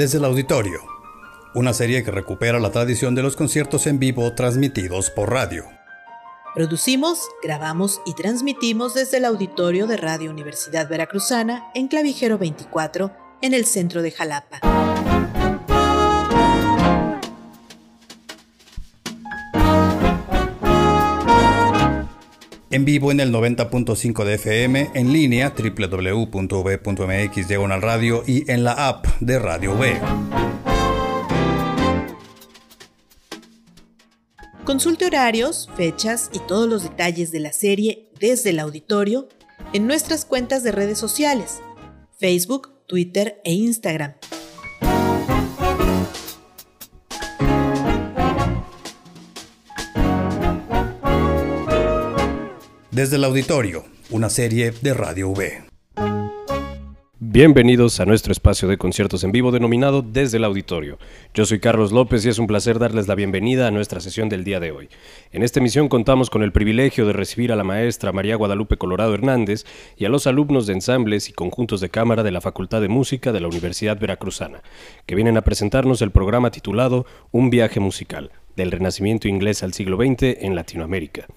desde el auditorio, una serie que recupera la tradición de los conciertos en vivo transmitidos por radio. Producimos, grabamos y transmitimos desde el auditorio de Radio Universidad Veracruzana en Clavijero 24, en el centro de Jalapa. En vivo en el 90.5 de FM, en línea www.v.mx diagonal radio y en la app de Radio B. Consulte horarios, fechas y todos los detalles de la serie desde el auditorio en nuestras cuentas de redes sociales, Facebook, Twitter e Instagram. Desde el auditorio, una serie de Radio V. Bienvenidos a nuestro espacio de conciertos en vivo denominado Desde el Auditorio. Yo soy Carlos López y es un placer darles la bienvenida a nuestra sesión del día de hoy. En esta emisión contamos con el privilegio de recibir a la maestra María Guadalupe Colorado Hernández y a los alumnos de ensambles y conjuntos de cámara de la Facultad de Música de la Universidad Veracruzana, que vienen a presentarnos el programa titulado Un viaje musical, del Renacimiento inglés al siglo XX en Latinoamérica.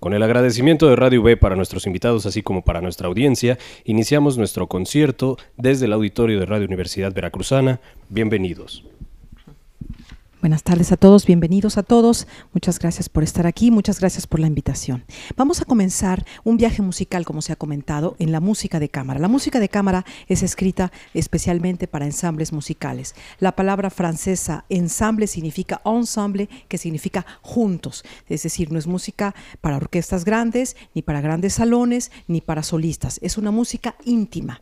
Con el agradecimiento de Radio V para nuestros invitados, así como para nuestra audiencia, iniciamos nuestro concierto desde el auditorio de Radio Universidad Veracruzana. Bienvenidos. Buenas tardes a todos, bienvenidos a todos. Muchas gracias por estar aquí, muchas gracias por la invitación. Vamos a comenzar un viaje musical, como se ha comentado, en la música de cámara. La música de cámara es escrita especialmente para ensambles musicales. La palabra francesa ensamble significa ensemble, que significa juntos. Es decir, no es música para orquestas grandes, ni para grandes salones, ni para solistas. Es una música íntima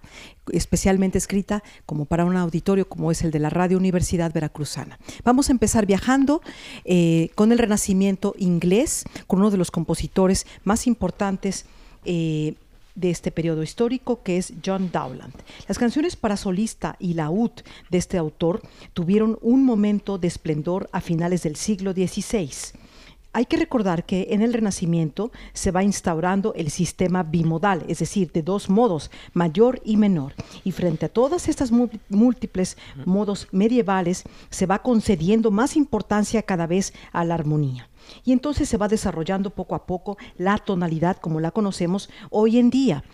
especialmente escrita como para un auditorio como es el de la Radio Universidad Veracruzana. Vamos a empezar viajando eh, con el Renacimiento inglés, con uno de los compositores más importantes. Eh, de este periodo histórico, que es John Dowland. Las canciones para solista y laúd de este autor tuvieron un momento de esplendor a finales del siglo XVI hay que recordar que en el Renacimiento se va instaurando el sistema bimodal, es decir, de dos modos, mayor y menor. Y frente a todas estas múltiples modos medievales, se va concediendo más importancia cada vez a la armonía. Y entonces se va desarrollando poco a poco la tonalidad como la conocemos hoy en día.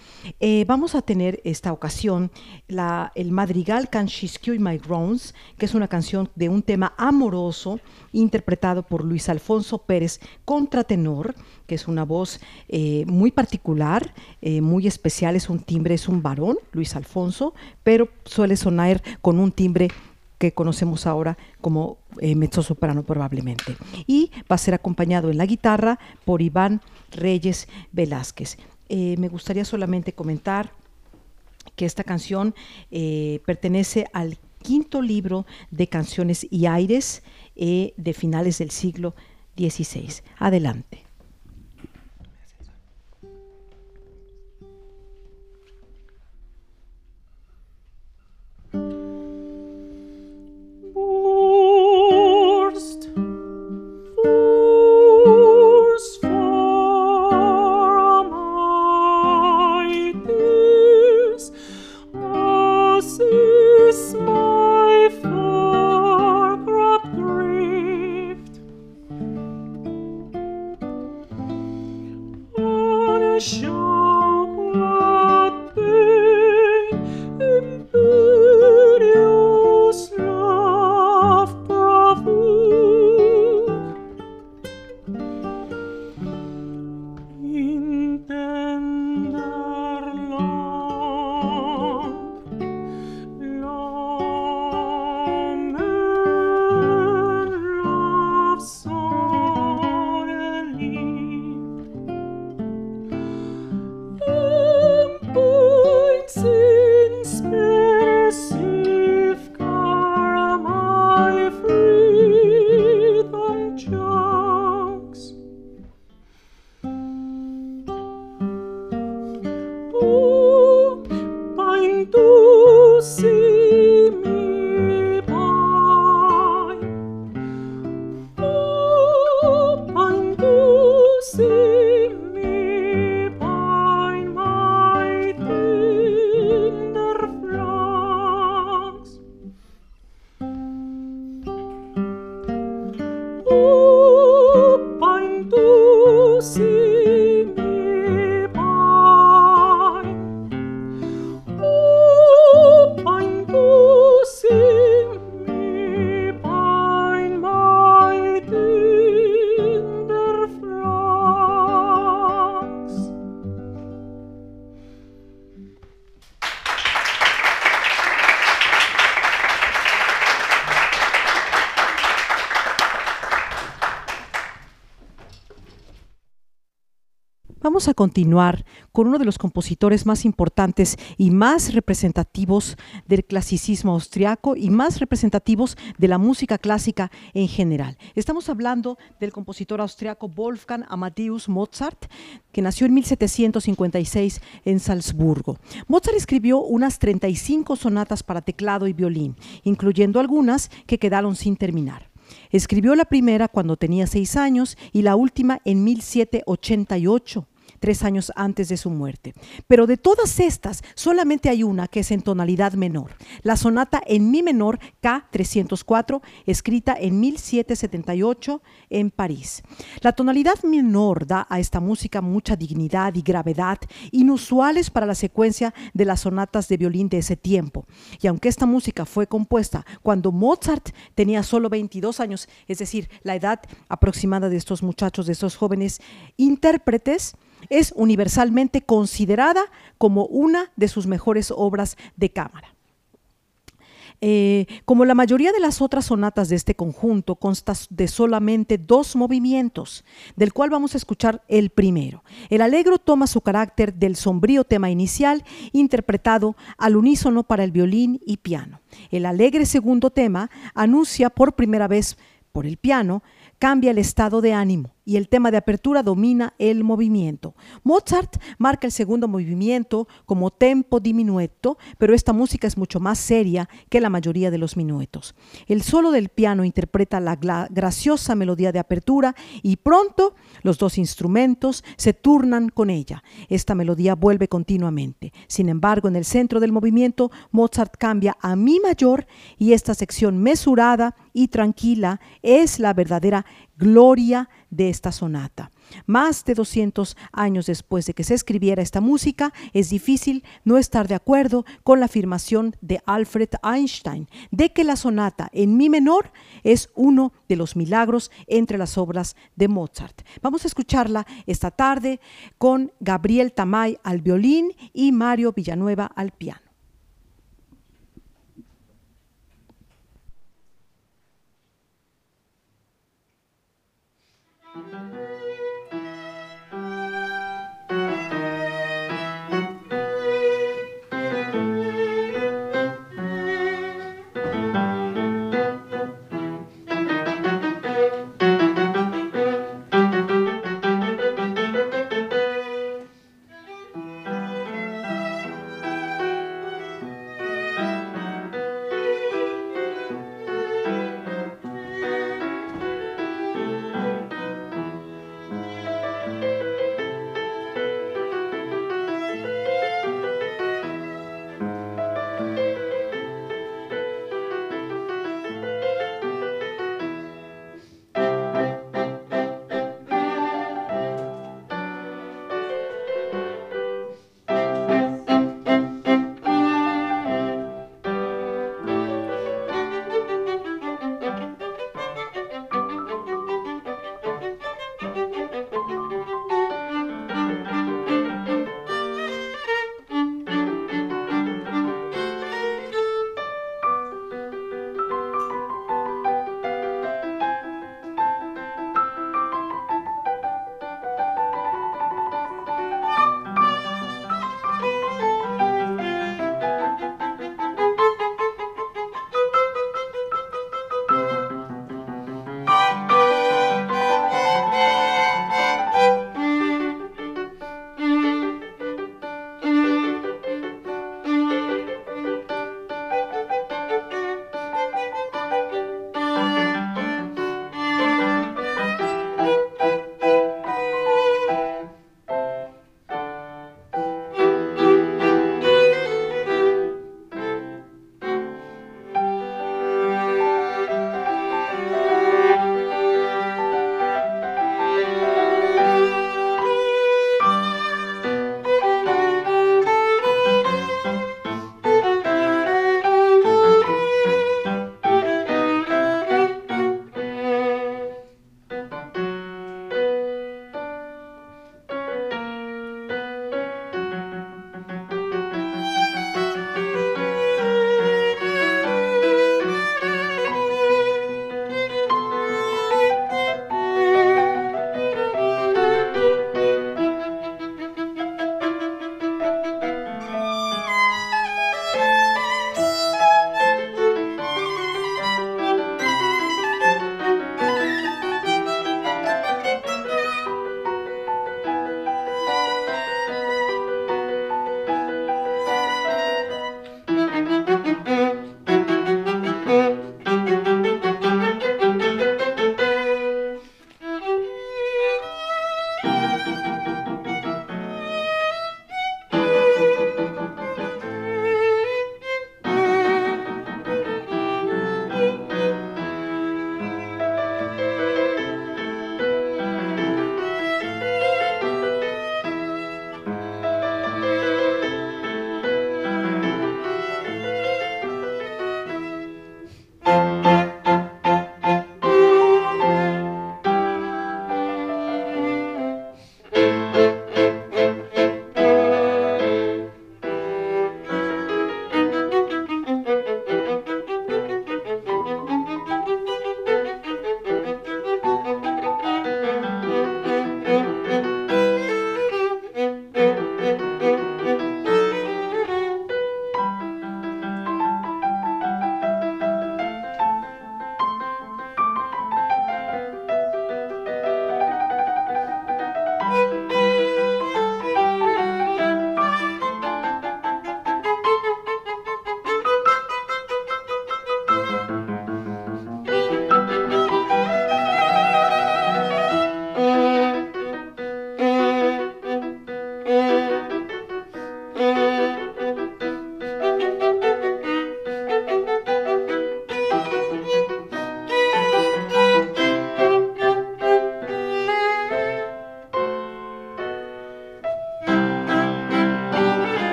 Eh, vamos a tener esta ocasión el madrigal Can y My Groans, que es una canción de un tema amoroso interpretado por Luis Alfonso Pérez, contratenor, que es una voz eh, muy particular, eh, muy especial, es un timbre, es un varón, Luis Alfonso, pero suele sonar con un timbre que conocemos ahora como eh, mezzosoprano probablemente. Y va a ser acompañado en la guitarra por Iván Reyes Velázquez. Eh, me gustaría solamente comentar que esta canción eh, pertenece al quinto libro de canciones y aires de finales del siglo XVI. Adelante. Vamos a continuar con uno de los compositores más importantes y más representativos del clasicismo austriaco y más representativos de la música clásica en general. Estamos hablando del compositor austriaco Wolfgang Amadeus Mozart, que nació en 1756 en Salzburgo. Mozart escribió unas 35 sonatas para teclado y violín, incluyendo algunas que quedaron sin terminar. Escribió la primera cuando tenía seis años y la última en 1788 tres años antes de su muerte. Pero de todas estas, solamente hay una que es en tonalidad menor, la sonata en mi menor K304, escrita en 1778 en París. La tonalidad menor da a esta música mucha dignidad y gravedad inusuales para la secuencia de las sonatas de violín de ese tiempo. Y aunque esta música fue compuesta cuando Mozart tenía solo 22 años, es decir, la edad aproximada de estos muchachos, de estos jóvenes intérpretes, es universalmente considerada como una de sus mejores obras de cámara. Eh, como la mayoría de las otras sonatas de este conjunto, consta de solamente dos movimientos, del cual vamos a escuchar el primero. El alegro toma su carácter del sombrío tema inicial, interpretado al unísono para el violín y piano. El alegre segundo tema anuncia por primera vez por el piano, cambia el estado de ánimo y el tema de apertura domina el movimiento. Mozart marca el segundo movimiento como tempo diminueto, pero esta música es mucho más seria que la mayoría de los minuetos. El solo del piano interpreta la graciosa melodía de apertura y pronto los dos instrumentos se turnan con ella. Esta melodía vuelve continuamente. Sin embargo, en el centro del movimiento, Mozart cambia a mi mayor y esta sección mesurada y tranquila es la verdadera gloria de esta sonata. Más de 200 años después de que se escribiera esta música, es difícil no estar de acuerdo con la afirmación de Alfred Einstein de que la sonata en mi menor es uno de los milagros entre las obras de Mozart. Vamos a escucharla esta tarde con Gabriel Tamay al violín y Mario Villanueva al piano.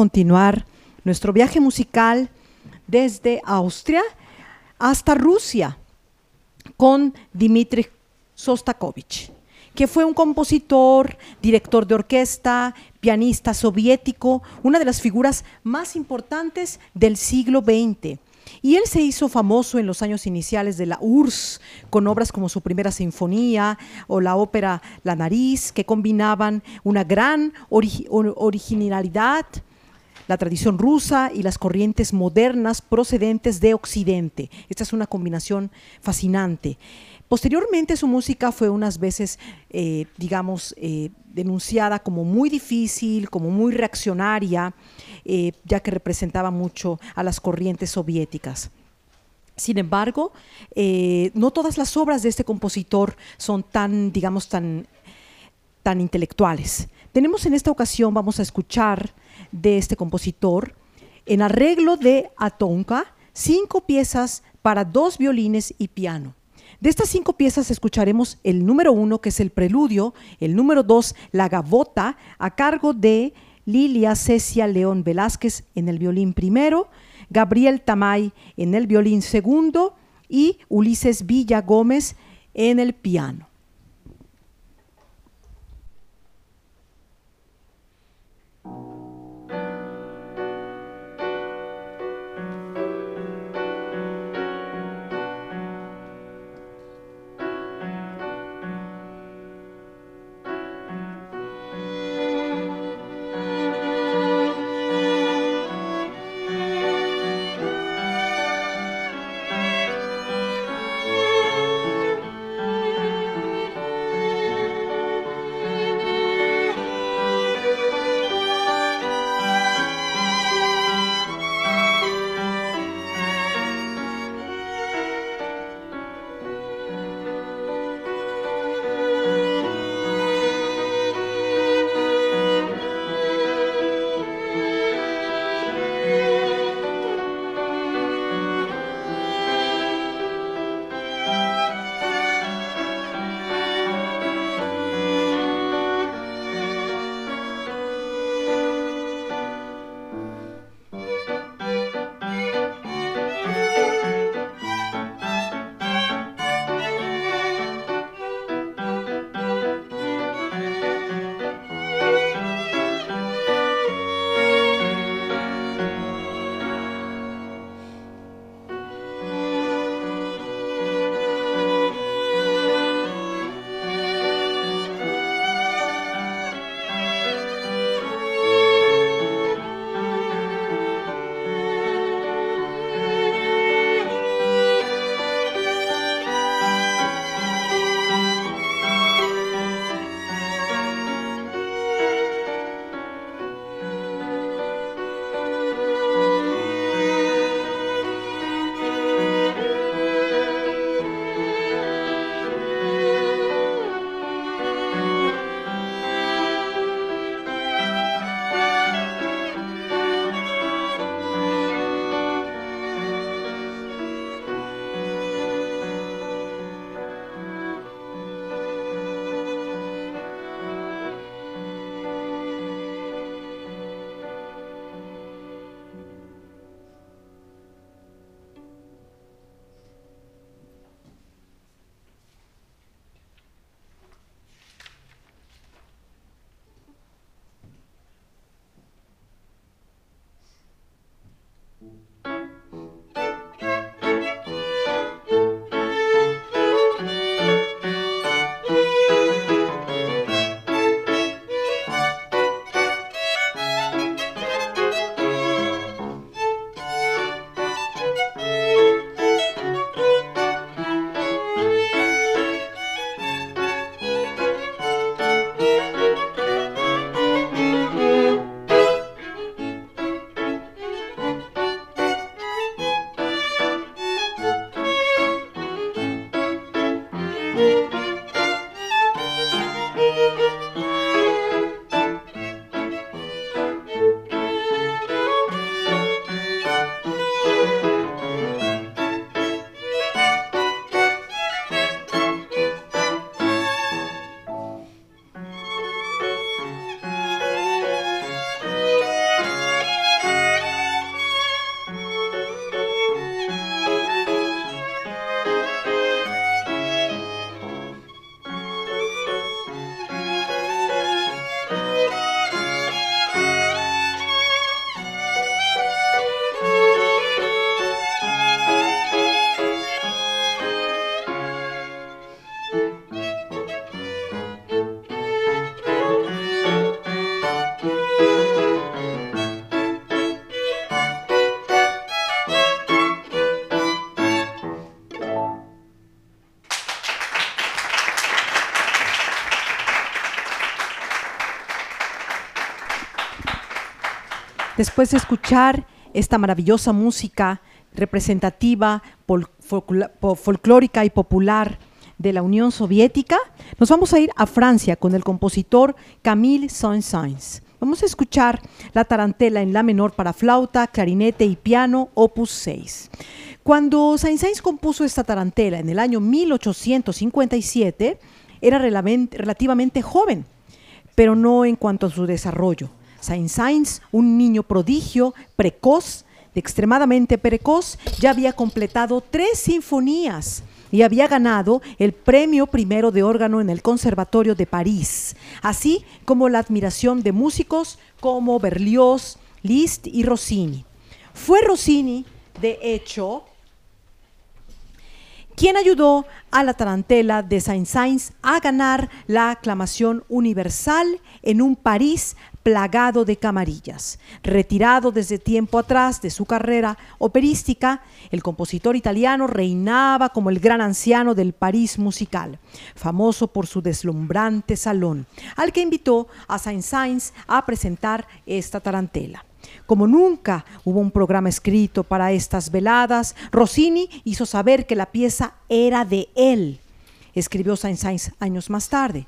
Continuar nuestro viaje musical desde Austria hasta Rusia con Dmitri Sostakovich, que fue un compositor, director de orquesta, pianista soviético, una de las figuras más importantes del siglo XX. Y él se hizo famoso en los años iniciales de la URSS con obras como su primera sinfonía o la ópera La nariz, que combinaban una gran originalidad, la tradición rusa y las corrientes modernas procedentes de Occidente. Esta es una combinación fascinante. Posteriormente su música fue unas veces, eh, digamos, eh, denunciada como muy difícil, como muy reaccionaria, eh, ya que representaba mucho a las corrientes soviéticas. Sin embargo, no todas las obras de este compositor son tan, digamos, tan, tan intelectuales. Tenemos en esta ocasión, vamos a escuchar de este compositor, en arreglo de Atonka, cinco piezas para dos violines y piano. De estas cinco piezas escucharemos el número uno, que es el preludio, el número dos, la gavota, a cargo de Lilia Cecia León Velázquez en el violín primero, Gabriel Tamay en el violín segundo y Ulises Villa Gómez en el piano. Después de escuchar esta maravillosa música representativa, folclórica y popular de la Unión Soviética, nos vamos a ir a Francia con el compositor Camille Saint-Saëns. Vamos a escuchar la tarantela en la menor para flauta, clarinete y piano, opus 6. Cuando Saint-Saëns compuso esta tarantela en el año 1857, era relativamente joven, pero no en cuanto a su desarrollo. Saint-Saëns, un niño prodigio, precoz, extremadamente precoz, ya había completado tres sinfonías y había ganado el premio primero de órgano en el Conservatorio de París, así como la admiración de músicos como Berlioz, Liszt y Rossini. Fue Rossini, de hecho, quien ayudó a la tarantela de Saint-Saëns a ganar la aclamación universal en un París plagado de camarillas. Retirado desde tiempo atrás de su carrera operística, el compositor italiano reinaba como el gran anciano del París musical, famoso por su deslumbrante salón, al que invitó a Saint-Saëns a presentar esta tarantela. Como nunca hubo un programa escrito para estas veladas, Rossini hizo saber que la pieza era de él. Escribió Saint-Saëns años más tarde.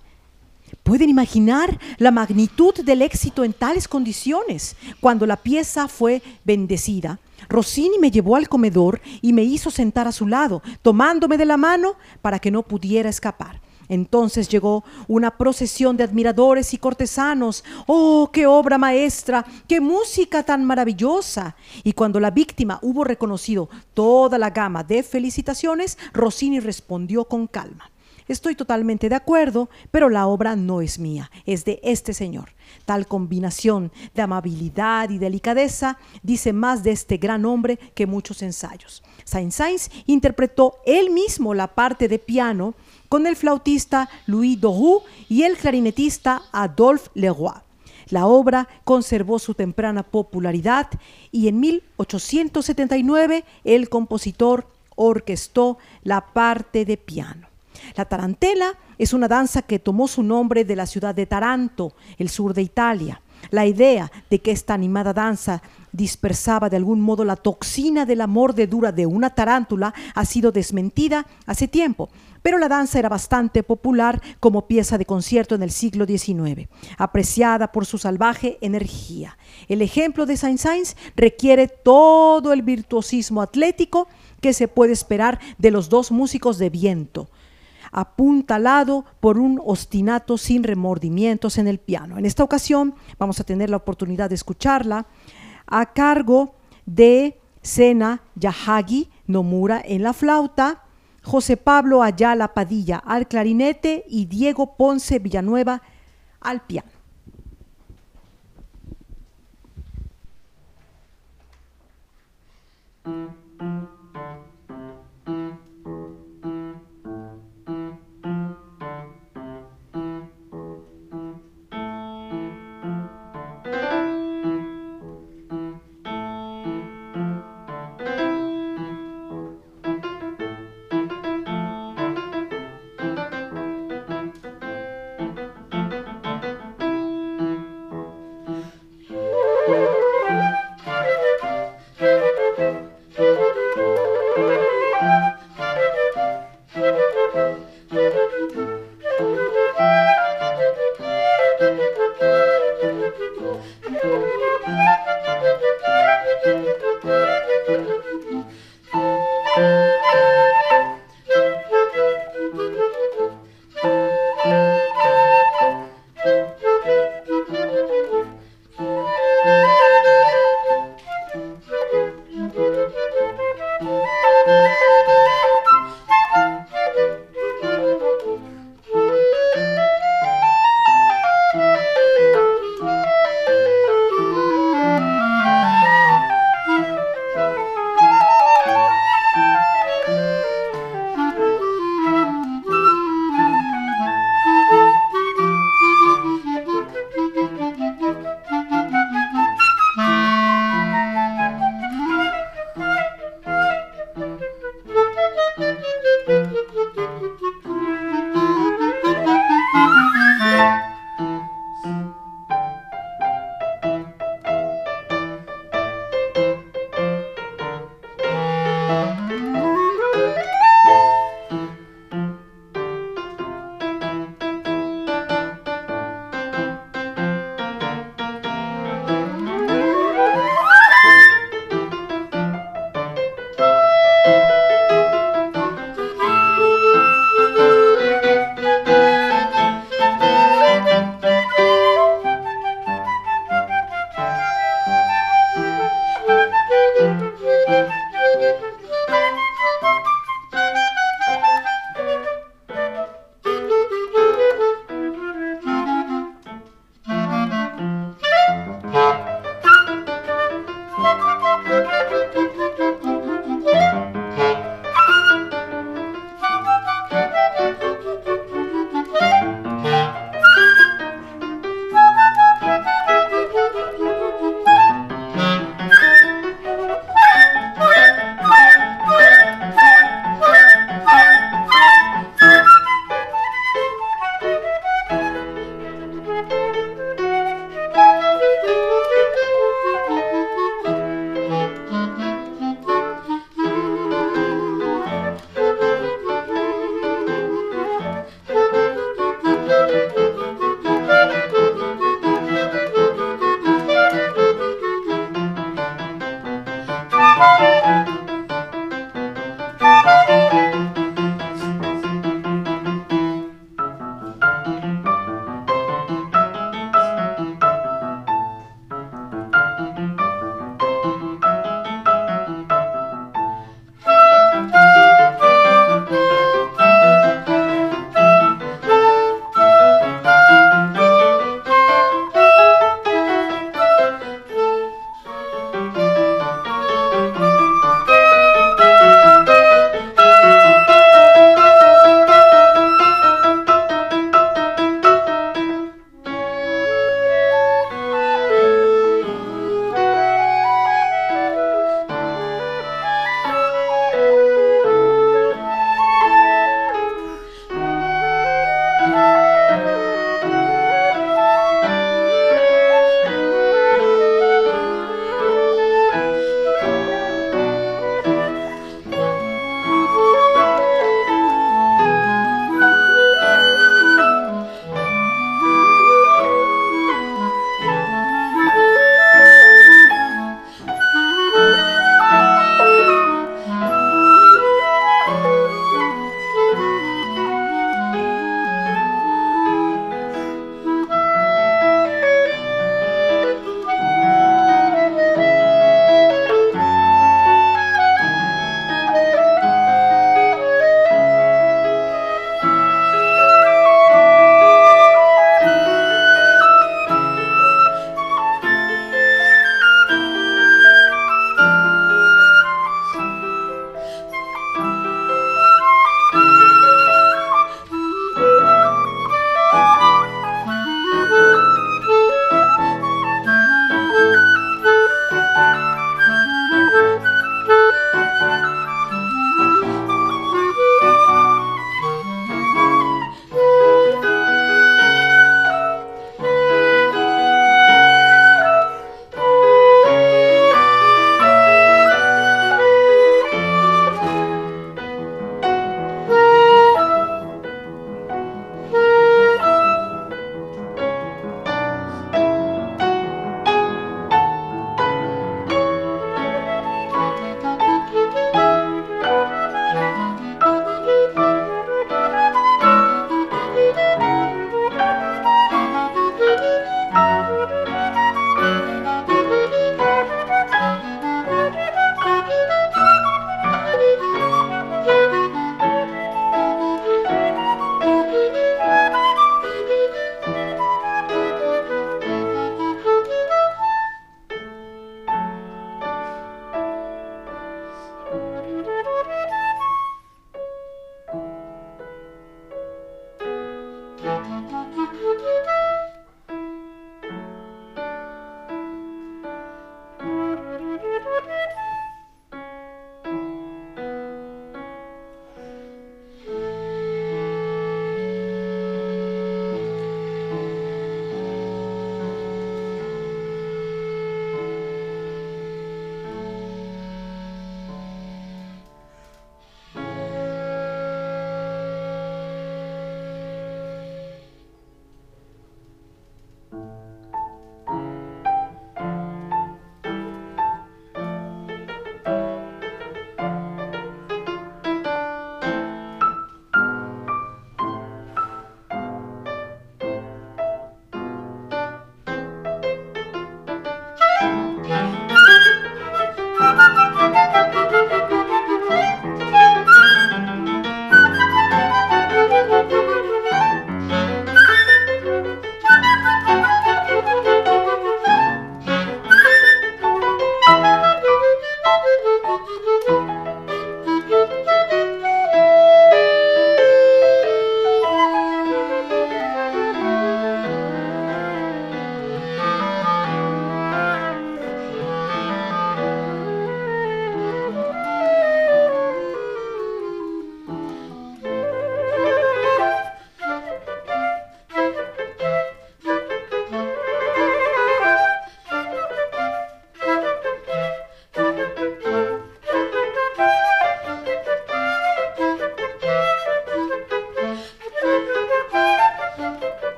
¿Pueden imaginar la magnitud del éxito en tales condiciones? Cuando la pieza fue bendecida, Rossini me llevó al comedor y me hizo sentar a su lado, tomándome de la mano para que no pudiera escapar. Entonces llegó una procesión de admiradores y cortesanos. ¡Oh, qué obra maestra! ¡Qué música tan maravillosa! Y cuando la víctima hubo reconocido toda la gama de felicitaciones, Rossini respondió con calma. Estoy totalmente de acuerdo, pero la obra no es mía, es de este señor. Tal combinación de amabilidad y delicadeza dice más de este gran hombre que muchos ensayos. Saint-Saëns interpretó él mismo la parte de piano con el flautista Louis Doru y el clarinetista Adolphe Leroy. La obra conservó su temprana popularidad y en 1879 el compositor orquestó la parte de piano. La tarantela es una danza que tomó su nombre de la ciudad de Taranto, el sur de Italia. La idea de que esta animada danza dispersaba de algún modo la toxina de la mordedura de una tarántula ha sido desmentida hace tiempo, pero la danza era bastante popular como pieza de concierto en el siglo XIX, apreciada por su salvaje energía. El ejemplo de Saint-Saëns requiere todo el virtuosismo atlético que se puede esperar de los dos músicos de viento apuntalado por un ostinato sin remordimientos en el piano. En esta ocasión vamos a tener la oportunidad de escucharla a cargo de Sena Yahagi Nomura en la flauta, José Pablo Ayala Padilla al clarinete y Diego Ponce Villanueva al piano. Mm.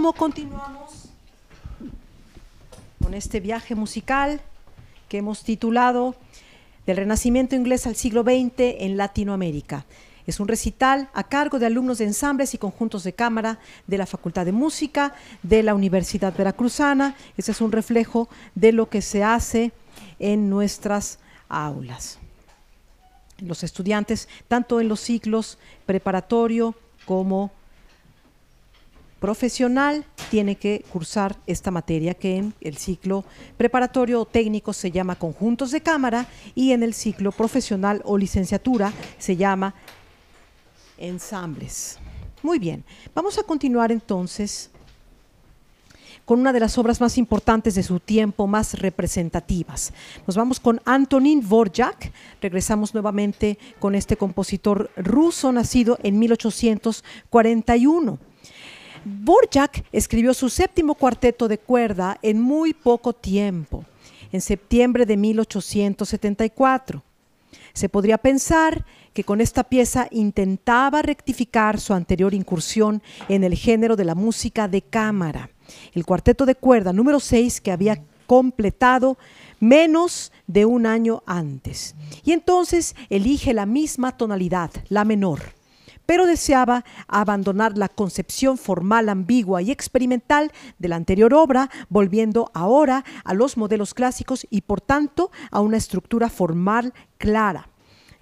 Como continuamos con este viaje musical que hemos titulado Del Renacimiento inglés al siglo XX en Latinoamérica. Es un recital a cargo de alumnos de ensambles y conjuntos de cámara de la Facultad de Música de la Universidad Veracruzana. Ese es un reflejo de lo que se hace en nuestras aulas. Los estudiantes, tanto en los ciclos preparatorio como profesional tiene que cursar esta materia que en el ciclo preparatorio o técnico se llama conjuntos de cámara y en el ciclo profesional o licenciatura se llama ensambles. Muy bien, vamos a continuar entonces con una de las obras más importantes de su tiempo, más representativas. Nos vamos con Antonin Dvorak, regresamos nuevamente con este compositor ruso nacido en 1841. Dvorak escribió su séptimo cuarteto de cuerda en muy poco tiempo, en septiembre de 1874. Se podría pensar que con esta pieza intentaba rectificar su anterior incursión en el género de la música de cámara el cuarteto de cuerda número 6 que había completado menos de un año antes. Y entonces elige la misma tonalidad, la menor, pero deseaba abandonar la concepción formal ambigua y experimental de la anterior obra, volviendo ahora a los modelos clásicos y por tanto a una estructura formal clara.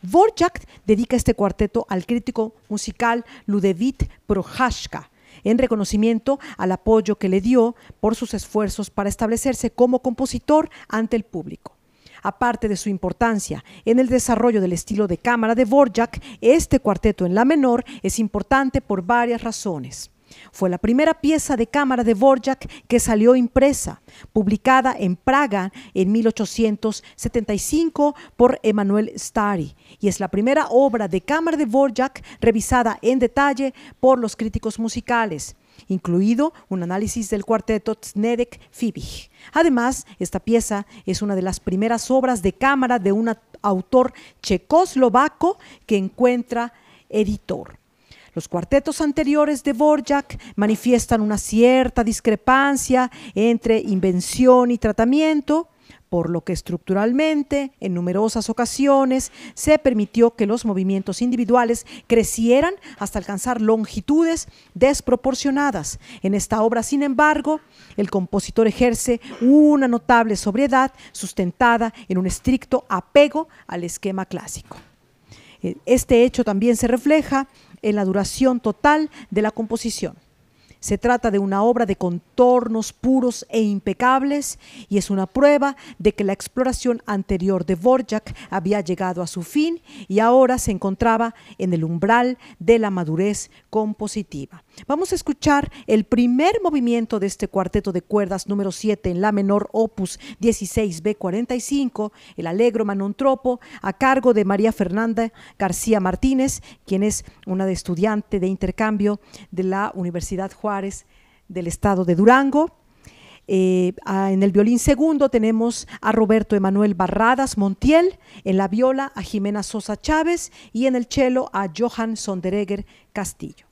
Dvorak dedica este cuarteto al crítico musical Ludevit Prohaska, en reconocimiento al apoyo que le dio por sus esfuerzos para establecerse como compositor ante el público. Aparte de su importancia en el desarrollo del estilo de cámara de Borjak, este cuarteto en la menor es importante por varias razones. Fue la primera pieza de cámara de Borjak que salió impresa, publicada en Praga en 1875 por Emanuel Stary, y es la primera obra de cámara de Borjak revisada en detalle por los críticos musicales incluido un análisis del cuarteto Znedek Fibich. Además, esta pieza es una de las primeras obras de cámara de un autor checoslovaco que encuentra editor. Los cuartetos anteriores de Borjak manifiestan una cierta discrepancia entre invención y tratamiento, por lo que estructuralmente, en numerosas ocasiones, se permitió que los movimientos individuales crecieran hasta alcanzar longitudes desproporcionadas. En esta obra, sin embargo, el compositor ejerce una notable sobriedad sustentada en un estricto apego al esquema clásico. Este hecho también se refleja en la duración total de la composición. Se trata de una obra de contornos puros e impecables y es una prueba de que la exploración anterior de Borjak había llegado a su fin y ahora se encontraba en el umbral de la madurez compositiva. Vamos a escuchar el primer movimiento de este cuarteto de cuerdas número 7 en la menor opus 16B45, el Alegro Manontropo, a cargo de María Fernanda García Martínez, quien es una estudiante de intercambio de la Universidad Juárez del estado de Durango. Eh, en el violín segundo tenemos a Roberto Emanuel Barradas Montiel, en la viola a Jimena Sosa Chávez y en el cello a Johan Sonderegger Castillo.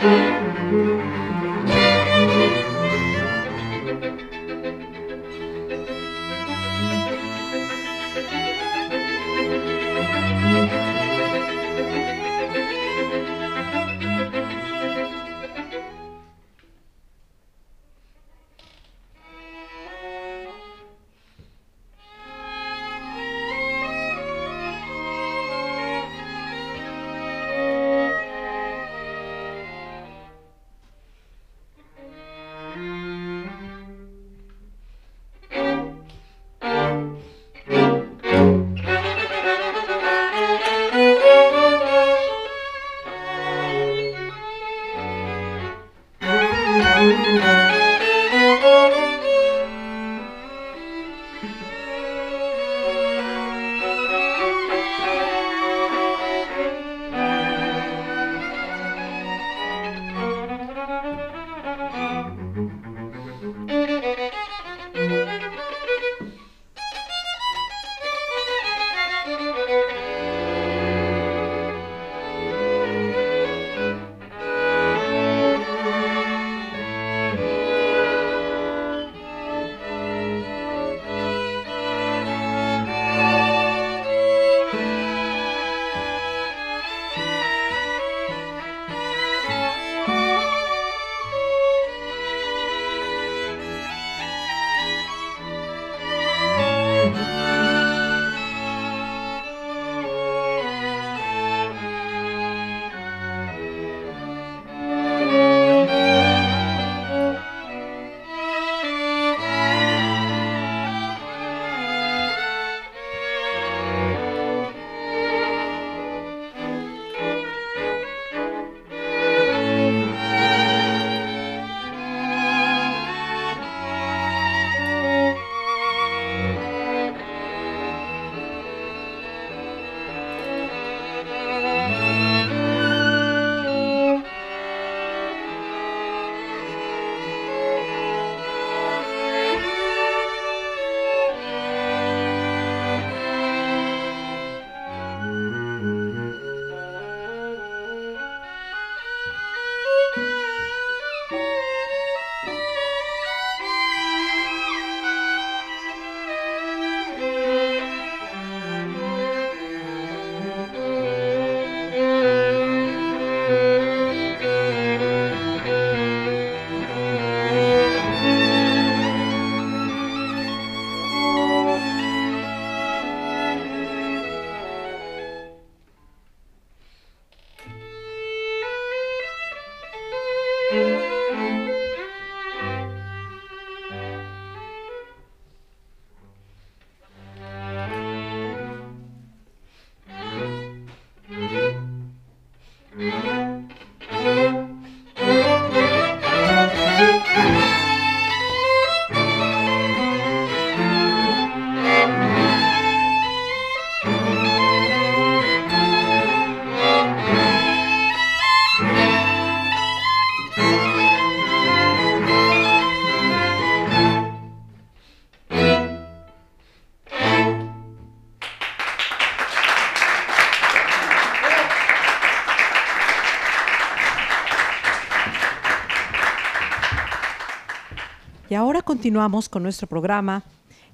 Y ahora continuamos con nuestro programa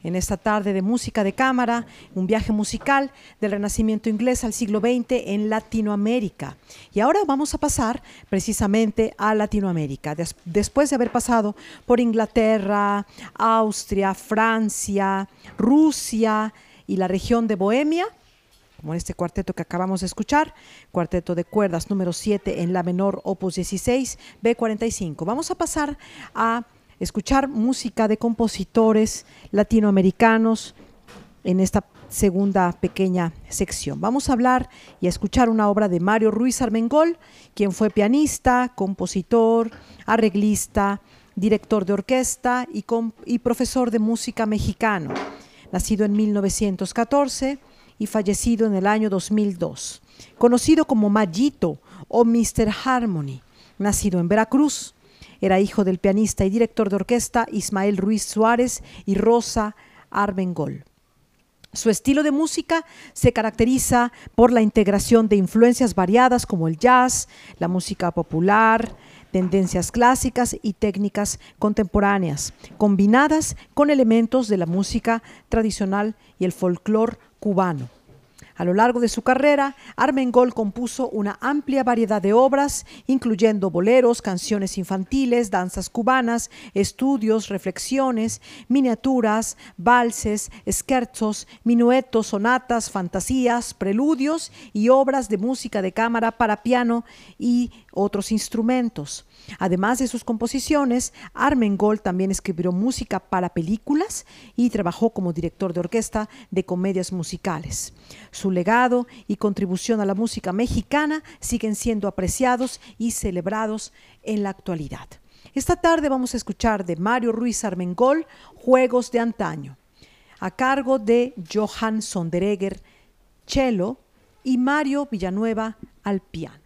en esta tarde de música de cámara, un viaje musical del Renacimiento inglés al siglo XX en Latinoamérica. Y ahora vamos a pasar precisamente a Latinoamérica. Des después de haber pasado por Inglaterra, Austria, Francia, Rusia y la región de Bohemia, como este cuarteto que acabamos de escuchar, cuarteto de cuerdas número 7 en la menor opus 16, B45. Vamos a pasar a escuchar música de compositores latinoamericanos en esta segunda pequeña sección. Vamos a hablar y a escuchar una obra de Mario Ruiz Armengol, quien fue pianista, compositor, arreglista, director de orquesta y, profesor de música mexicano, nacido en 1914 y fallecido en el año 2002. Conocido como Mayito o Mr. Harmony, nacido en Veracruz, era hijo del pianista y director de orquesta Ismael Ruiz Suárez y Rosa Armengol. Su estilo de música se caracteriza por la integración de influencias variadas como el jazz, la música popular, tendencias clásicas y técnicas contemporáneas, combinadas con elementos de la música tradicional y el folclore cubano. A lo largo de su carrera, Armengol compuso una amplia variedad de obras, incluyendo boleros, canciones infantiles, danzas cubanas, estudios, reflexiones, miniaturas, valses, scherzos, minuetos, sonatas, fantasías, preludios y obras de música de cámara para piano y otros instrumentos. Además de sus composiciones, Armengol también escribió música para películas y trabajó como director de orquesta de comedias musicales. Su legado y contribución a la música mexicana siguen siendo apreciados y celebrados en la actualidad. Esta tarde vamos a escuchar de Mario Ruiz Armengol Juegos de Antaño, a cargo de Johann Sonderegger, cello, y Mario Villanueva al piano.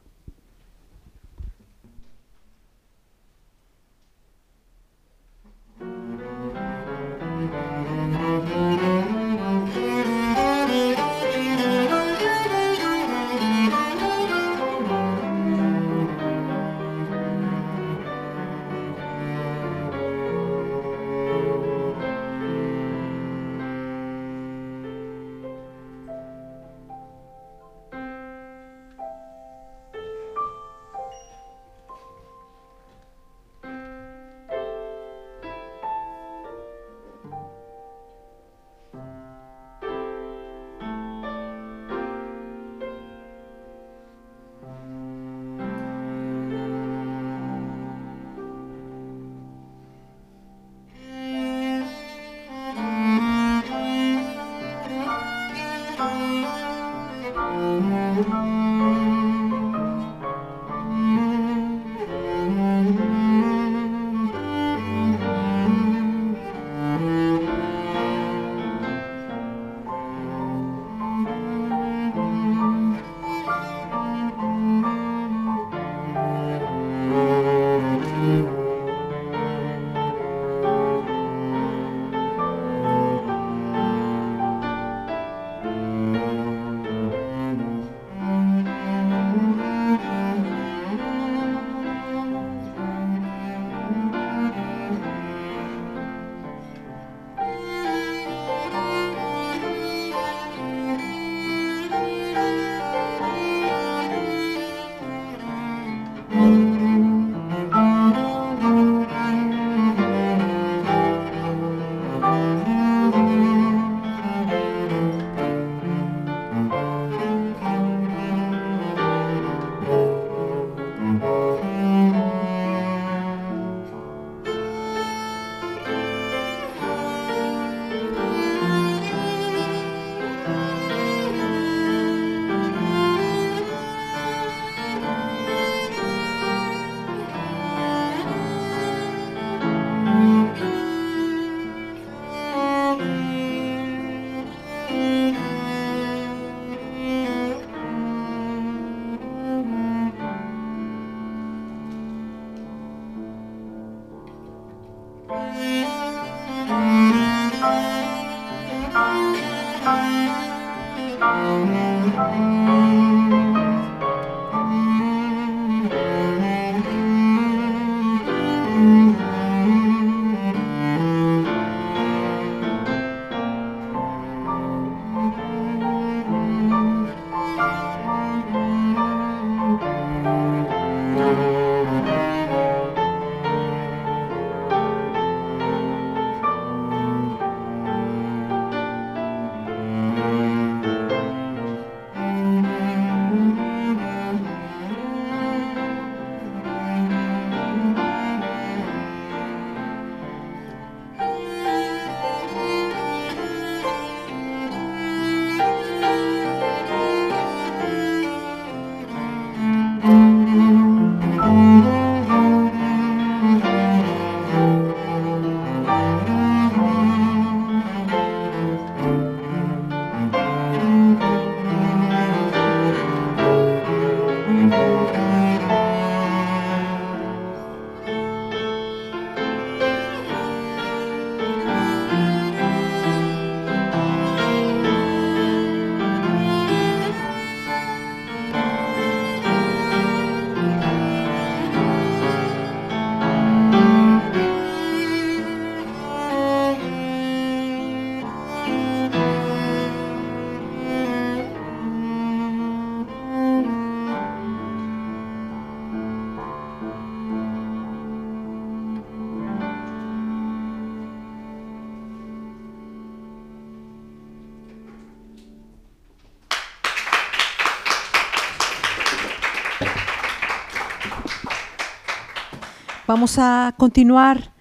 Vamos a continuar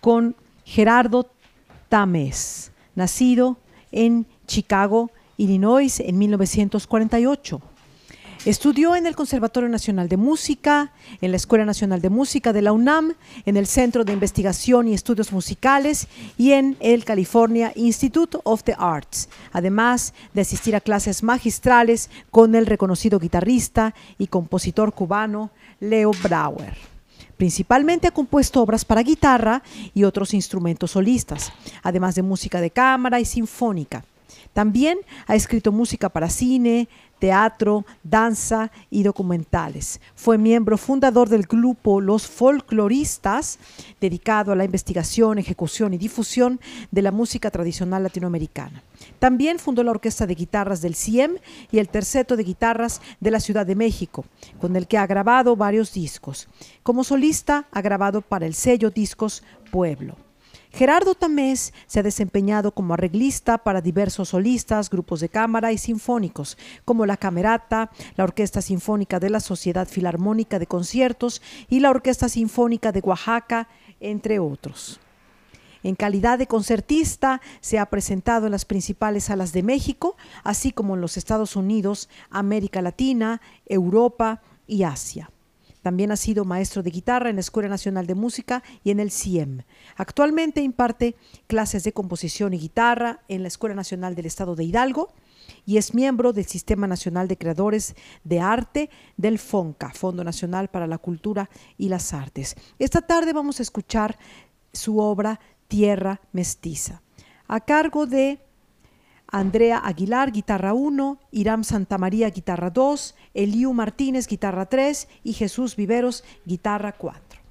con Gerardo Tamés, nacido en Chicago, Illinois, en 1948. Estudió en el Conservatorio Nacional de Música, en la Escuela Nacional de Música de la UNAM, en el Centro de Investigación y Estudios Musicales y en el California Institute of the Arts, además de asistir a clases magistrales con el reconocido guitarrista y compositor cubano Leo Brauer. Principalmente ha compuesto obras para guitarra y otros instrumentos solistas, además de música de cámara y sinfónica. También ha escrito música para cine, teatro, danza y documentales. Fue miembro fundador del grupo Los Folcloristas, dedicado a la investigación, ejecución y difusión de la música tradicional latinoamericana. También fundó la Orquesta de Guitarras del CIEM y el Terceto de Guitarras de la Ciudad de México, con el que ha grabado varios discos. Como solista ha grabado para el sello Discos Pueblo. Gerardo Tamés se ha desempeñado como arreglista para diversos solistas, grupos de cámara y sinfónicos, como la Camerata, la Orquesta Sinfónica de la Sociedad Filarmónica de Conciertos y la Orquesta Sinfónica de Oaxaca, entre otros. En calidad de concertista, se ha presentado en las principales salas de México, así como en los Estados Unidos, América Latina, Europa y Asia. También ha sido maestro de guitarra en la Escuela Nacional de Música y en el CIEM. Actualmente imparte clases de composición y guitarra en la Escuela Nacional del Estado de Hidalgo y es miembro del Sistema Nacional de Creadores de Arte del FONCA, Fondo Nacional para la Cultura y las Artes. Esta tarde vamos a escuchar su obra Tierra Mestiza, a cargo de Andrea Aguilar, guitarra 1, Iram Santamaría, guitarra 2, Eliu Martínez, guitarra 3 y Jesús Viveros, guitarra 4.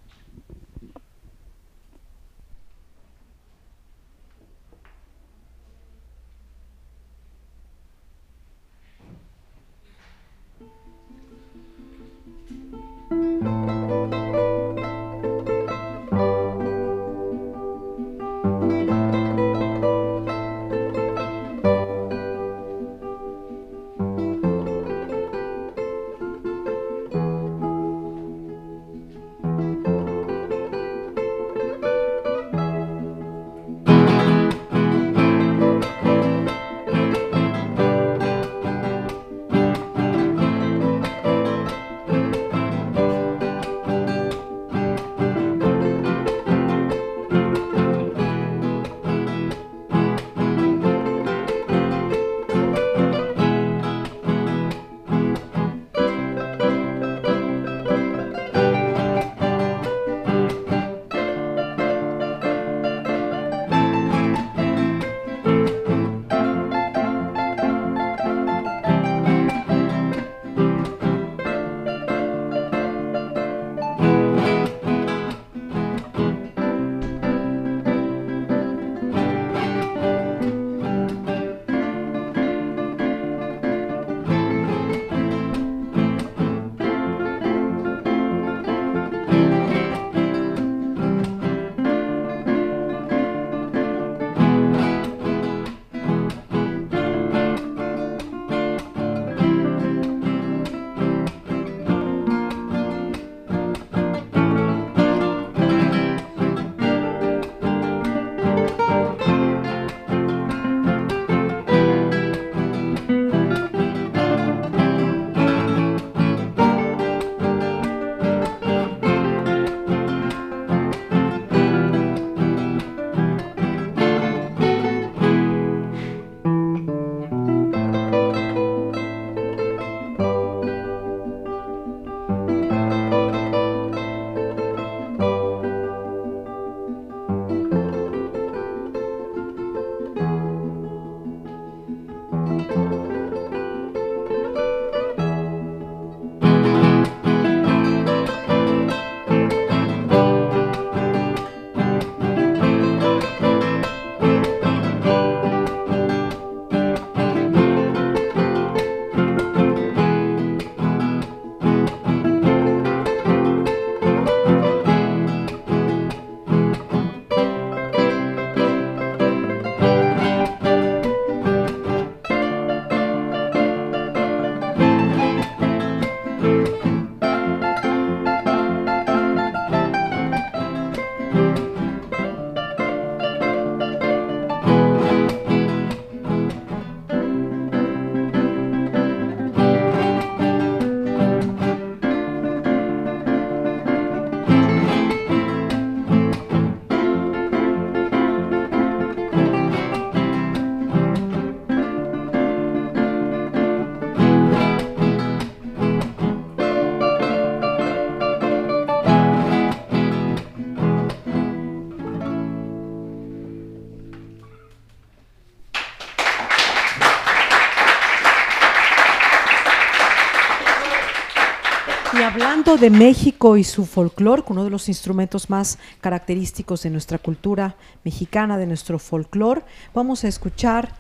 Hablando de México y su folclore, uno de los instrumentos más característicos de nuestra cultura mexicana, de nuestro folclore, vamos a escuchar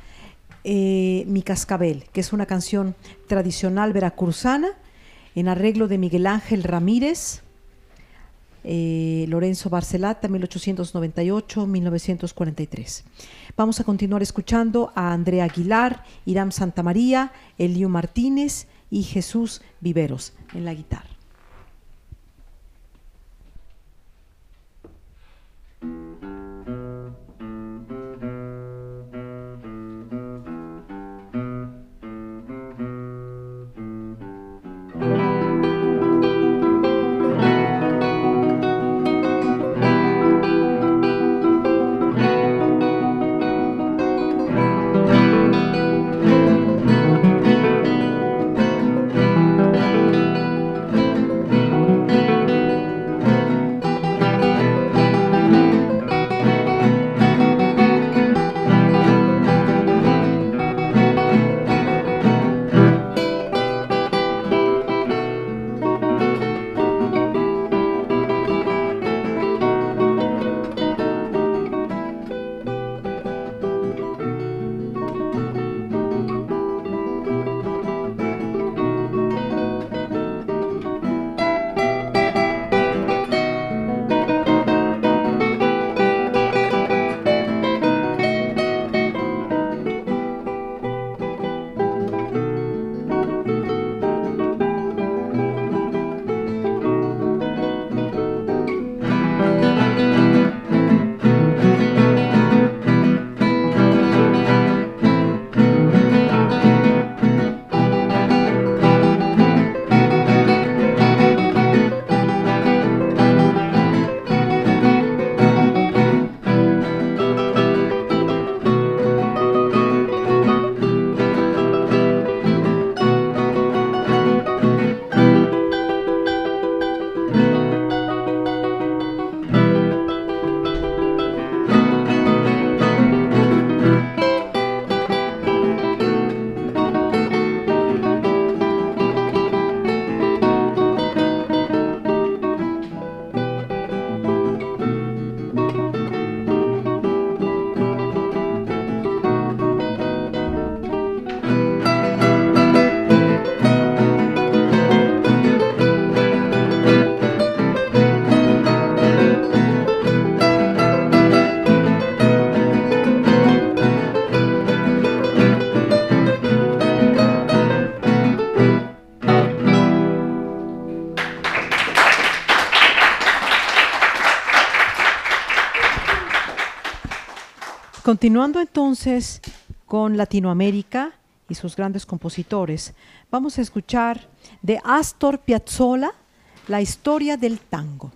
eh, Mi Cascabel, que es una canción tradicional veracruzana en arreglo de Miguel Ángel Ramírez, eh, Lorenzo Barcelata, 1898-1943. Vamos a continuar escuchando a Andrea Aguilar, Irán Santamaría, Elio Martínez y Jesús Viveros en la guitarra. Continuando entonces con Latinoamérica y sus grandes compositores, vamos a escuchar de Astor Piazzolla la historia del tango.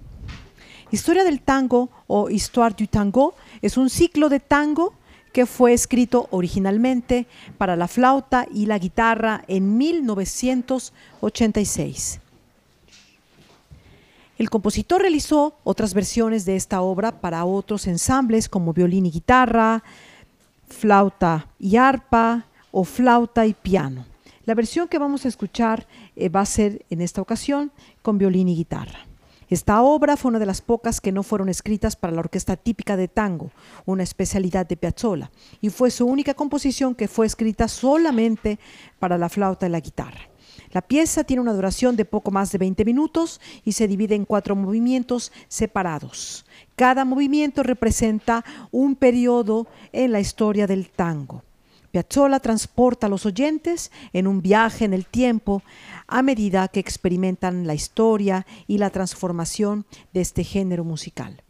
Historia del tango o Histoire du tango es un ciclo de tango que fue escrito originalmente para la flauta y la guitarra en 1986. El compositor realizó otras versiones de esta obra para otros ensambles como violín y guitarra, flauta y arpa o flauta y piano. La versión que vamos a escuchar eh, va a ser en esta ocasión con violín y guitarra. Esta obra fue una de las pocas que no fueron escritas para la orquesta típica de tango, una especialidad de Piazzolla, y fue su única composición que fue escrita solamente para la flauta y la guitarra. La pieza tiene una duración de poco más de 20 minutos y se divide en cuatro movimientos separados. Cada movimiento representa un periodo en la historia del tango. Piazzolla transporta a los oyentes en un viaje en el tiempo a medida que experimentan la historia y la transformación de este género musical.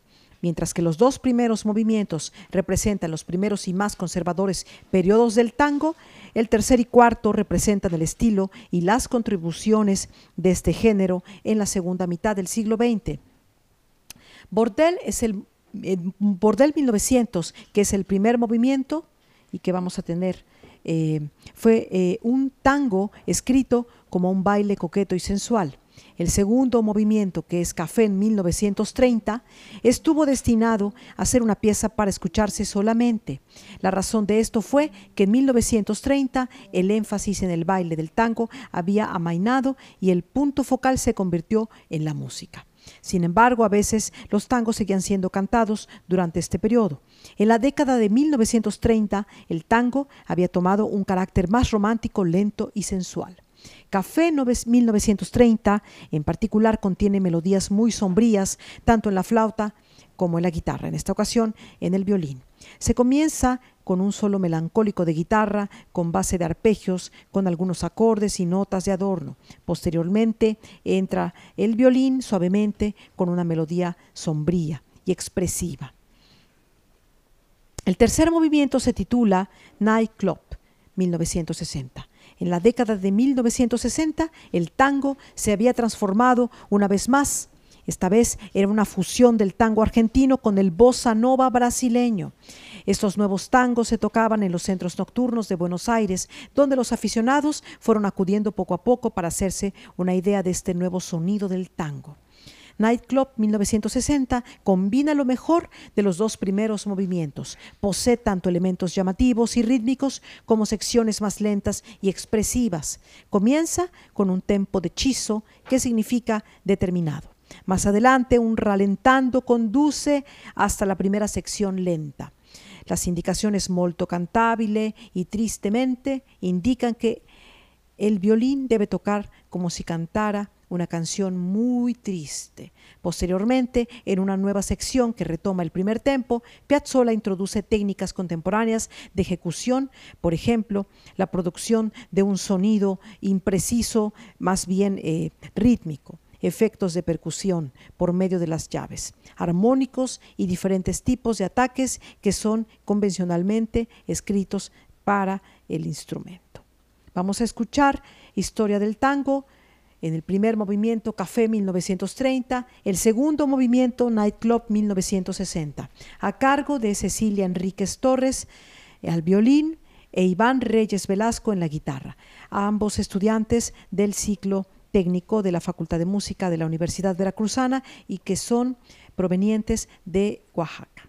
Mientras que los dos primeros movimientos representan los primeros y más conservadores periodos del tango, el tercer y cuarto representan el estilo y las contribuciones de este género en la segunda mitad del siglo XX. Bordel es el Bordel 1900, que es el primer movimiento y que vamos a tener. Eh, fue eh, un tango escrito como un baile coqueto y sensual. El segundo movimiento, que es Café en 1930, estuvo destinado a ser una pieza para escucharse solamente. La razón de esto fue que en 1930 el énfasis en el baile del tango había amainado y el punto focal se convirtió en la música. Sin embargo, a veces los tangos seguían siendo cantados durante este periodo. En la década de 1930, el tango había tomado un carácter más romántico, lento y sensual. Café 1930 en particular contiene melodías muy sombrías, tanto en la flauta como en la guitarra, en esta ocasión en el violín. Se comienza con un solo melancólico de guitarra, con base de arpegios, con algunos acordes y notas de adorno. Posteriormente entra el violín suavemente con una melodía sombría y expresiva. El tercer movimiento se titula Night Club 1960. En la década de 1960, el tango se había transformado una vez más. Esta vez era una fusión del tango argentino con el bossa nova brasileño. Estos nuevos tangos se tocaban en los centros nocturnos de Buenos Aires, donde los aficionados fueron acudiendo poco a poco para hacerse una idea de este nuevo sonido del tango. Nightclub 1960 combina lo mejor de los dos primeros movimientos. Posee tanto elementos llamativos y rítmicos como secciones más lentas y expresivas. Comienza con un tempo de chizo que significa determinado. Más adelante, un ralentando conduce hasta la primera sección lenta. Las indicaciones molto cantabile y tristemente indican que el violín debe tocar como si cantara una canción muy triste. Posteriormente, en una nueva sección que retoma el primer tempo, Piazzolla introduce técnicas contemporáneas de ejecución, por ejemplo, la producción de un sonido impreciso, más bien eh, rítmico efectos de percusión por medio de las llaves, armónicos y diferentes tipos de ataques que son convencionalmente escritos para el instrumento. Vamos a escuchar Historia del Tango, en el primer movimiento Café 1930, el segundo movimiento Nightclub 1960, a cargo de Cecilia Enríquez Torres al violín e Iván Reyes Velasco en la guitarra, ambos estudiantes del ciclo técnico de la Facultad de Música de la Universidad Veracruzana y que son provenientes de Oaxaca.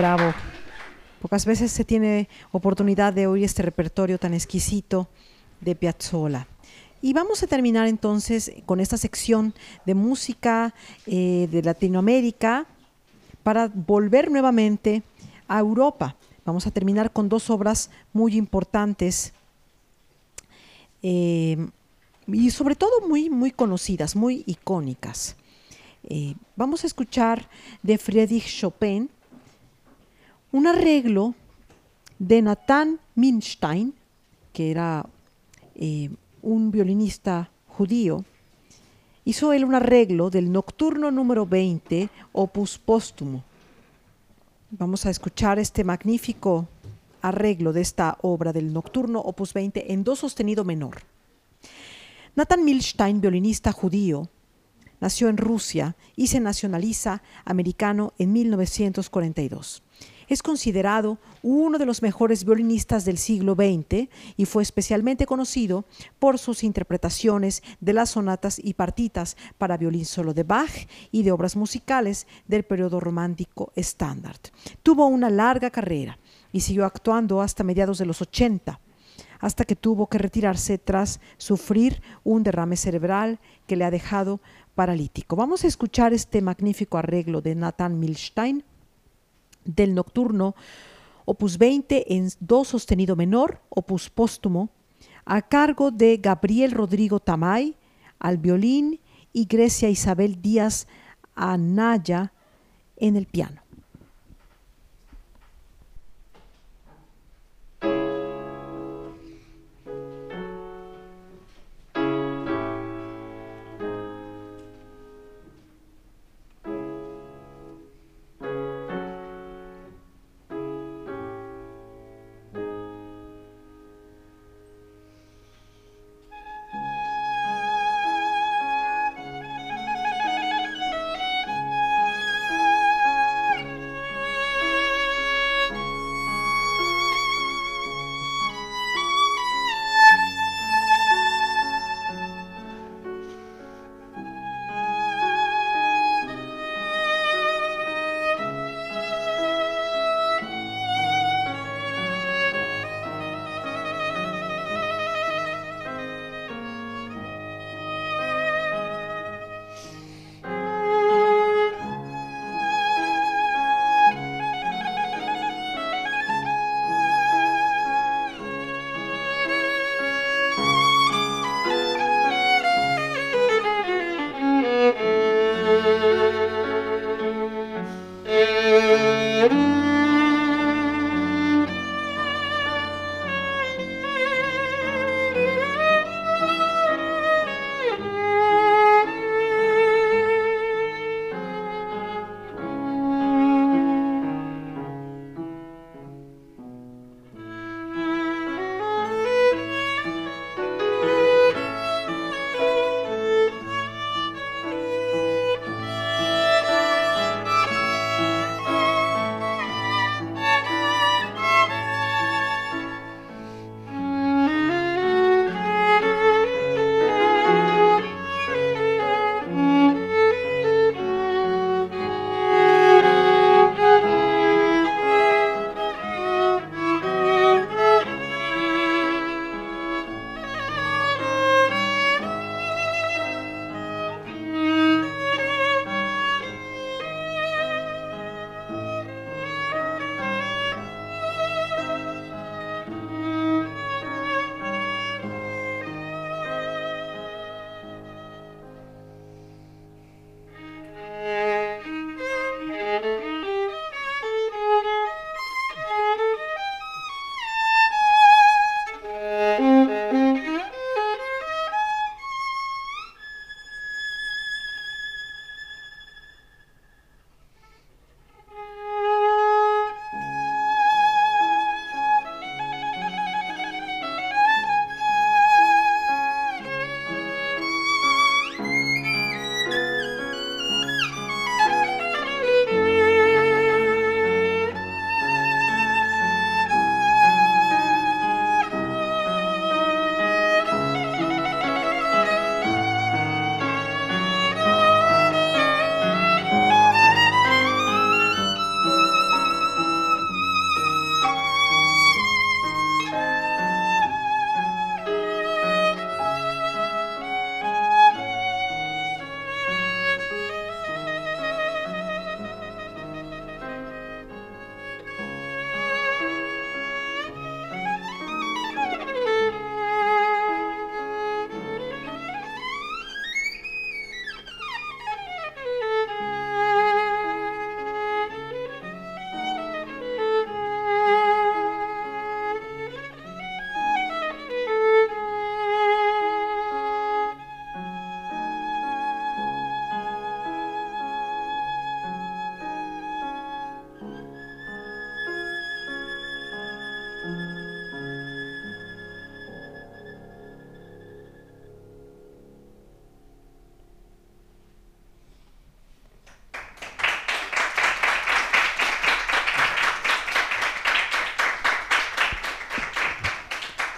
Bravo. Pocas veces se tiene oportunidad de oír este repertorio tan exquisito de Piazzolla. Y vamos a terminar entonces con esta sección de música eh, de Latinoamérica para volver nuevamente a Europa. Vamos a terminar con dos obras muy importantes eh, y sobre todo muy, muy conocidas, muy icónicas. Eh, vamos a escuchar de Friedrich Chopin un arreglo de Nathan Milstein, que era eh, un violinista judío, hizo él un arreglo del Nocturno número 20, opus póstumo. Vamos a escuchar este magnífico arreglo de esta obra del Nocturno opus 20 en do sostenido menor. Nathan Milstein, violinista judío, nació en Rusia y se nacionaliza americano en 1942. Es considerado uno de los mejores violinistas del siglo XX y fue especialmente conocido por sus interpretaciones de las sonatas y partitas para violín solo de Bach y de obras musicales del periodo romántico estándar. Tuvo una larga carrera y siguió actuando hasta mediados de los 80 hasta que tuvo que retirarse tras sufrir un derrame cerebral que le ha dejado paralítico. Vamos a escuchar este magnífico arreglo de Nathan Milstein del nocturno, opus 20 en do sostenido menor, opus póstumo, a cargo de Gabriel Rodrigo Tamay al violín y Grecia Isabel Díaz Anaya en el piano.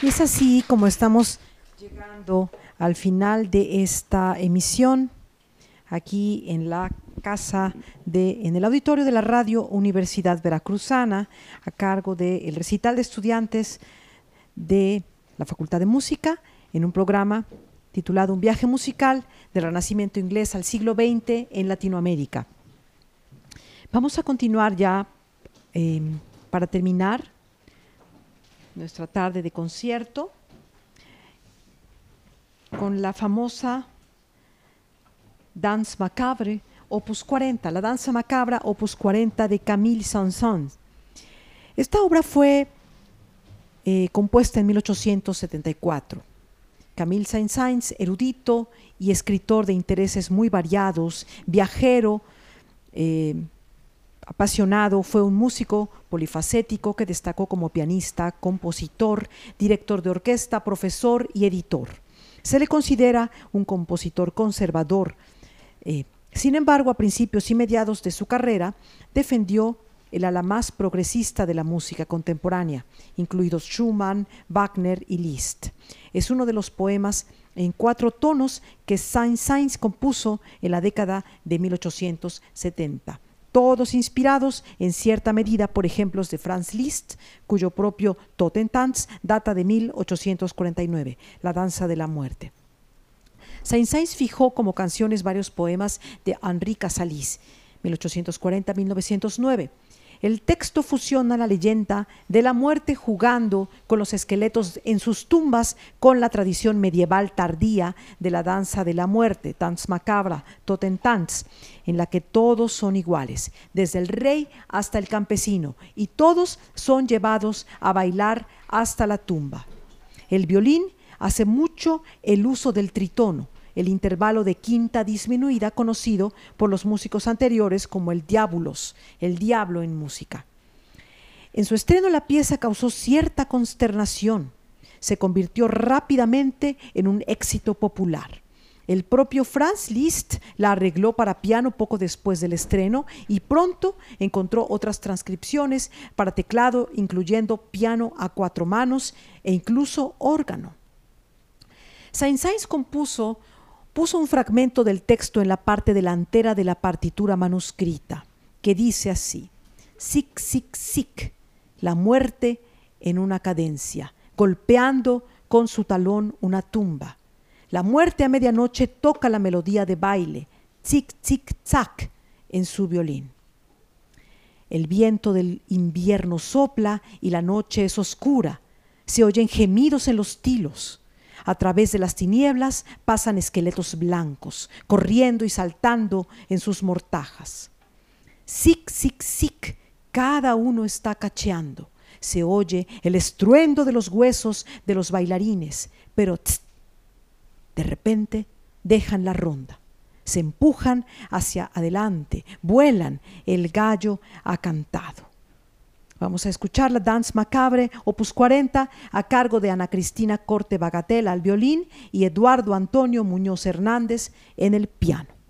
Y es así como estamos llegando al final de esta emisión aquí en la casa de, en el auditorio de la Radio Universidad Veracruzana, a cargo del recital de estudiantes de la Facultad de Música, en un programa titulado Un viaje musical del Renacimiento inglés al siglo XX en Latinoamérica. Vamos a continuar ya em, para terminar nuestra tarde de concierto con la famosa Danse Macabre, opus 40, la danza macabra, opus 40 de Camille Saint-Saëns. Esta obra fue eh, compuesta en 1874. Camille Saint-Saëns, erudito y escritor de intereses muy variados, viajero, eh, apasionado, fue un músico polifacético que destacó como pianista, compositor, director de orquesta, profesor y editor. Se le considera un compositor conservador. Eh, sin embargo, a principios y mediados de su carrera, defendió el ala más progresista de la música contemporánea, incluidos Schumann, Wagner y Liszt. Es uno de los poemas en cuatro tonos que Saint-Saëns compuso en la década de 1870 todos inspirados en cierta medida por ejemplos de Franz Liszt, cuyo propio Totentanz data de 1849, La danza de la muerte. Saint-Saëns fijó como canciones varios poemas de Henri Casalis, 1840-1909, el texto fusiona la leyenda de la muerte jugando con los esqueletos en sus tumbas con la tradición medieval tardía de la danza de la muerte, Tanz macabra, Totentanz, en la que todos son iguales, desde el rey hasta el campesino, y todos son llevados a bailar hasta la tumba. El violín hace mucho el uso del tritono, el intervalo de quinta disminuida conocido por los músicos anteriores como el diabolos, el diablo en música. En su estreno la pieza causó cierta consternación. Se convirtió rápidamente en un éxito popular. El propio Franz Liszt la arregló para piano poco después del estreno y pronto encontró otras transcripciones para teclado, incluyendo piano a cuatro manos e incluso órgano. Saint-Saëns compuso puso un fragmento del texto en la parte delantera de la partitura manuscrita, que dice así, sic, sic, sic, la muerte en una cadencia, golpeando con su talón una tumba. La muerte a medianoche toca la melodía de baile, tic, tic, tac, en su violín. El viento del invierno sopla y la noche es oscura. Se oyen gemidos en los tilos. A través de las tinieblas pasan esqueletos blancos, corriendo y saltando en sus mortajas. Sic, sic, sic, cada uno está cacheando. Se oye el estruendo de los huesos de los bailarines, pero de repente dejan la ronda. Se empujan hacia adelante, vuelan, el gallo ha cantado. Vamos a escuchar la Dance Macabre, opus 40, a cargo de Ana Cristina Corte Bagatela al violín y Eduardo Antonio Muñoz Hernández en el piano.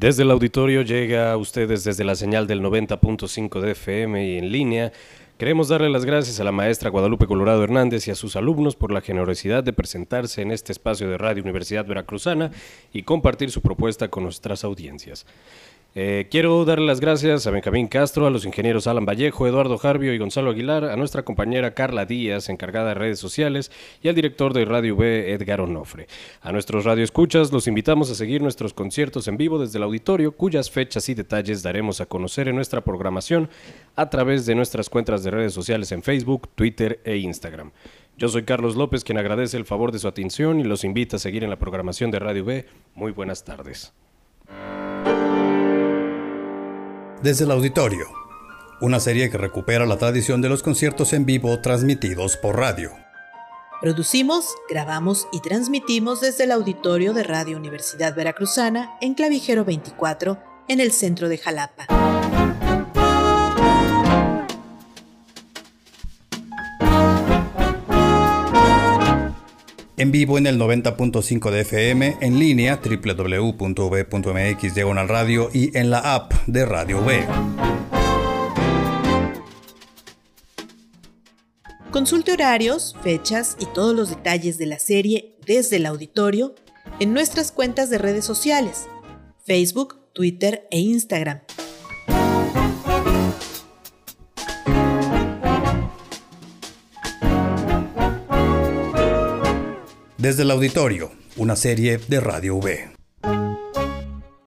Desde el auditorio llega a ustedes desde la señal del 90.5 de FM y en línea. Queremos darle las gracias a la maestra Guadalupe Colorado Hernández y a sus alumnos por la generosidad de presentarse en este espacio de Radio Universidad Veracruzana y compartir su propuesta con nuestras audiencias. Eh, quiero darle las gracias a Benjamín Castro, a los ingenieros Alan Vallejo, Eduardo Jarbio y Gonzalo Aguilar, a nuestra compañera Carla Díaz, encargada de redes sociales, y al director de Radio B, Edgar Onofre. A nuestros radioescuchas los invitamos a seguir nuestros conciertos en vivo desde el auditorio, cuyas fechas y detalles daremos a conocer en nuestra programación a través de nuestras cuentas de redes sociales en Facebook, Twitter e Instagram. Yo soy Carlos López, quien agradece el favor de su atención y los invita a seguir en la programación de Radio B. Muy buenas tardes. Desde el auditorio, una serie que recupera la tradición de los conciertos en vivo transmitidos por radio. Producimos, grabamos y transmitimos desde el auditorio de Radio Universidad Veracruzana en Clavijero 24, en el centro de Jalapa. En vivo en el 90.5 de FM, en línea www.v.mx diagonal radio y en la app de Radio B. Consulte horarios, fechas y todos los detalles de la serie desde el auditorio en nuestras cuentas de redes sociales, Facebook, Twitter e Instagram. Desde el auditorio, una serie de Radio V.